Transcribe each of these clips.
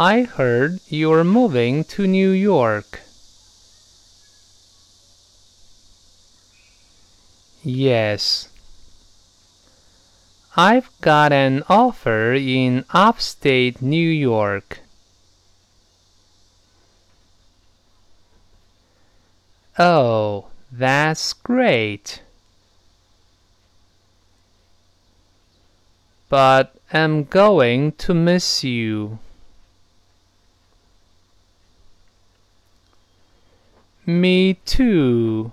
I heard you're moving to New York. Yes. I've got an offer in upstate New York. Oh, that's great. But I'm going to miss you. Me too.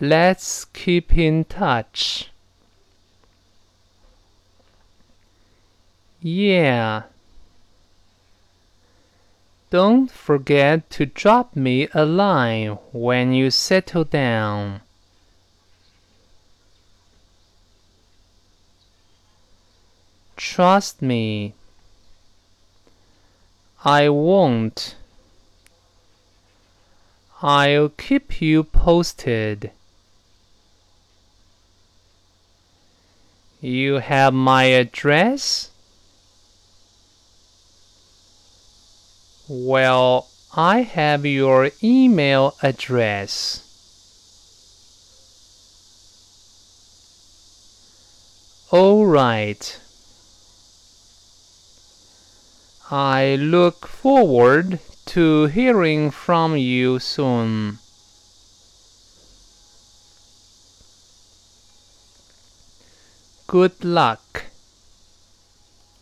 Let's keep in touch. Yeah. Don't forget to drop me a line when you settle down. Trust me. I won't. I'll keep you posted. You have my address? Well, I have your email address. All right. I look forward to hearing from you soon. Good luck.